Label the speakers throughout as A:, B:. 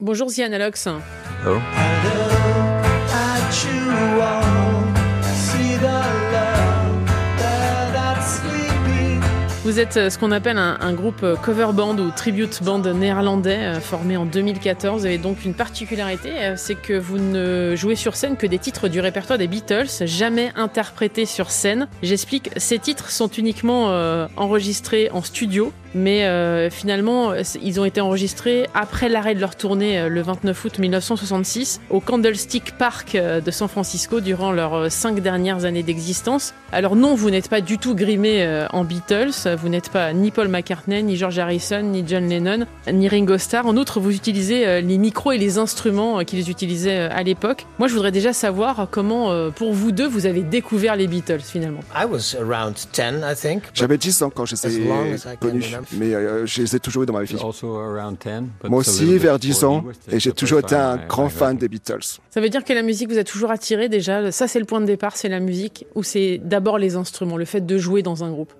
A: Bonjour Zian Alox.
B: Oh.
A: Vous êtes euh, ce qu'on appelle un, groupe euh, cover band ou tribute band néerlandais euh, formé en 2014. Vous avez donc une particularité, c'est que vous ne jouez sur scène que des titres du répertoire des Beatles, jamais interprétés sur scène. J'explique, ces titres sont uniquement enregistrés en studio mais euh, finalement, ils ont été enregistrés après l'arrêt de leur tournée euh, le 29 août 1966 au Candlestick Park euh, de San Francisco durant leurs cinq dernières années d'existence. Alors non, vous n'êtes pas du tout grimé en Beatles, vous n'êtes pas ni Paul McCartney, ni George Harrison, ni John Lennon, ni Ringo Starr. En outre, vous utilisez les micros et les instruments qu'ils utilisaient à l'époque. Moi, je voudrais déjà savoir comment, pour vous deux, vous avez découvert les Beatles finalement.
C: J'avais 10 ans quand je les ai connus mais euh, je les ai toujours eu dans ma vie. Moi aussi, vers 10 ans, et j'ai toujours été un grand fan des Beatles.
A: Ça veut dire que la musique vous a toujours attiré déjà? Ça, c'est le point de départ, c'est la musique, ou c'est d'abord les instruments, le fait de jouer dans un groupe?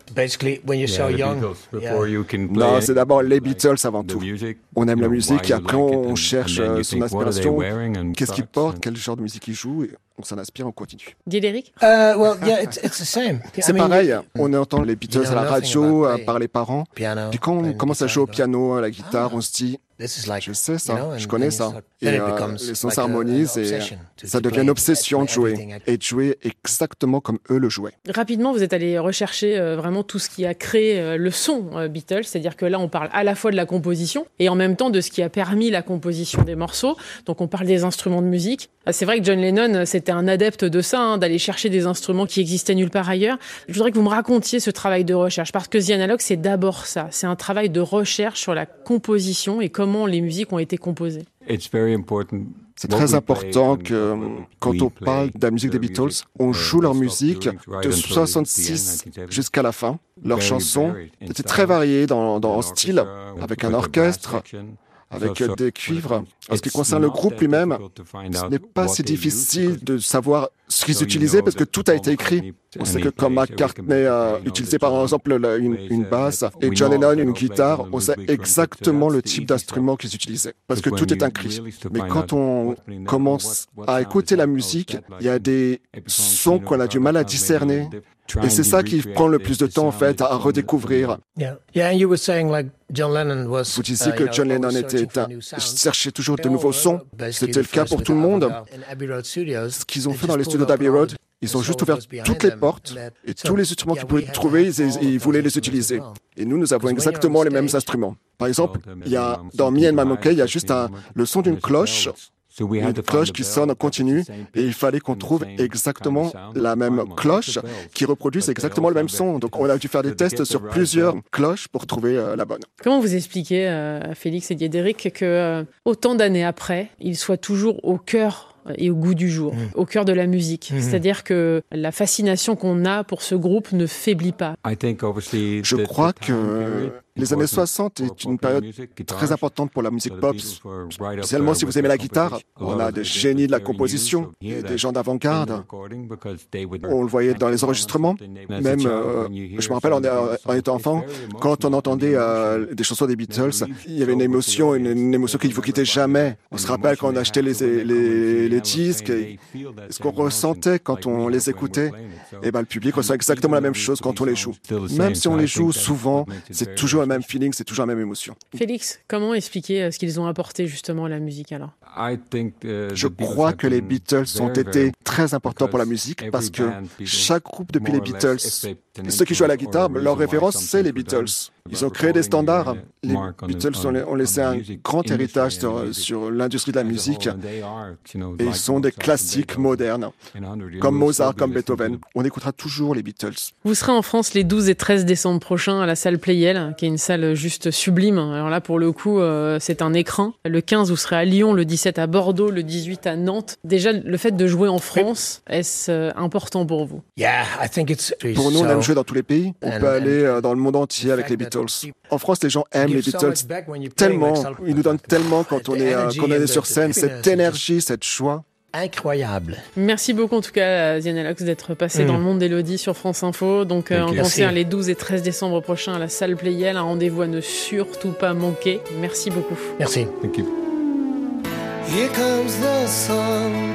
C: Non, c'est d'abord les Beatles avant tout. On aime la musique et après on cherche euh, son inspiration. Qu'est-ce qu'il porte, quel genre de musique il joue on s'en inspire, on continue.
A: Guy
D: uh,
C: C'est pareil, on entend les Beatles à la radio par les parents. Puis quand on commence à jouer au piano, à la guitare, on se dit je sais ça, je connais ça. Et euh, les sons s'harmonisent et ça devient une obsession de jouer et de jouer exactement comme eux le jouaient.
A: Rapidement, vous êtes allé rechercher euh, vraiment tout ce qui a créé euh, le son Beatles, c'est-à-dire que là, on parle à la fois de la composition et en même temps de ce qui a permis la composition des morceaux. Donc, on parle des instruments de musique. Ah, c'est vrai que John Lennon, c'était un adepte de ça, hein, d'aller chercher des instruments qui existaient nulle part ailleurs. Je voudrais que vous me racontiez ce travail de recherche, parce que The Analog, c'est d'abord ça. C'est un travail de recherche sur la composition et comment les musiques ont été composées.
C: C'est très important que quand on parle de la musique des Beatles, on joue leur musique de 66 jusqu'à la fin. Leurs chansons étaient très variées dans, dans style, avec un orchestre, avec des cuivres. En ce qui concerne le groupe lui-même, ce n'est pas si difficile de savoir ce qu'ils utilisaient parce que tout a été écrit. On sait que comme McCartney a utilisé par exemple une, basse et John Lennon une guitare, on sait exactement le type d'instrument qu'ils utilisaient parce que tout est écrit. Mais quand on commence à écouter la musique, il y a des sons qu'on a du mal à discerner. Et c'est ça qui prend le plus de temps en fait à redécouvrir. Vous disiez que uh, John Lennon était un, cherchait toujours de nouveaux sons. C'était le cas pour tout le monde. Ce qu'ils ont fait dans les studios d'Abbey Road, ils ont juste ouvert toutes les portes et tous les instruments qu'ils pouvaient trouver, ils, voulaient les utiliser. Et nous, nous avons exactement les mêmes instruments. Par exemple, il y a, dans Me and My Monkey, il y a juste un, le son d'une cloche une cloche qui sonne en continu et il fallait qu'on trouve exactement la même cloche qui reproduise exactement le même son. Donc on a dû faire des tests sur plusieurs cloches pour trouver euh, la bonne.
A: Comment vous expliquez euh, à Félix et Diédéric que euh, autant d'années après, ils soient toujours au cœur et au goût du jour, mmh. au cœur de la musique? Mmh. C'est-à-dire que la fascination qu'on a pour ce groupe ne faiblit pas.
C: Je crois que les années 60 est une période très importante pour la musique pop. Spécialement si vous aimez la guitare, on a des génies de la composition, des gens d'avant-garde. On le voyait dans les enregistrements. Même, euh, je me rappelle en, étant enfant, quand on entendait euh, des chansons des Beatles, il y avait une émotion, une, émotion qu'il ne vous quittait jamais. On se rappelle quand on achetait les, les, les disques, et ce qu'on ressentait quand on les écoutait. Et eh ben, le public ressent exactement la même chose quand on les joue. Même si on les joue souvent, c'est toujours même feeling, c'est toujours la même émotion.
A: Félix, comment expliquer euh, ce qu'ils ont apporté justement à la musique alors?
C: Uh, Je crois que les Beatles ont été très importants pour la musique parce que chaque groupe depuis les Beatles, ceux qui jouent à la guitare, leur référence c'est les Beatles. Ils ont créé des standards. Les Beatles ont laissé un grand héritage sur, l'industrie de la musique. Et ils sont des classiques modernes, comme Mozart, comme Beethoven. On écoutera toujours les Beatles.
A: Vous serez en France les 12 et 13 décembre prochains à la salle Playel, qui est une salle juste sublime. Alors là, pour le coup, euh, c'est un écran. Le 15, vous serez à Lyon, le 17 à Bordeaux, le 18 à Nantes. Déjà, le fait de jouer en France, est-ce euh, important pour vous?
C: Pour nous, on aime jouer dans tous les pays. On peut aller euh, dans le monde entier avec les Beatles. En France, les gens aiment les Beatles tellement. Ils nous donnent tellement quand on est, euh, quand on est sur scène, cette énergie, cette joie
D: incroyable.
A: Merci beaucoup en tout cas Zianalox d'être passé dans le mm. monde d'Elodie sur France Info. Donc euh, en concert les 12 et 13 décembre prochains à la salle Playel, un rendez-vous à ne surtout pas manquer. Merci beaucoup.
D: Merci.
B: Here comes the sun,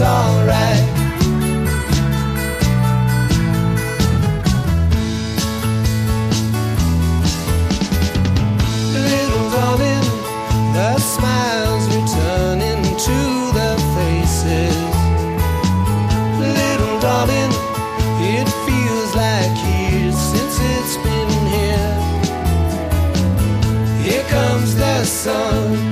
B: it's alright. Little darling, the smiles faces. Little darling, it feels like since it's been here. Here comes the sun.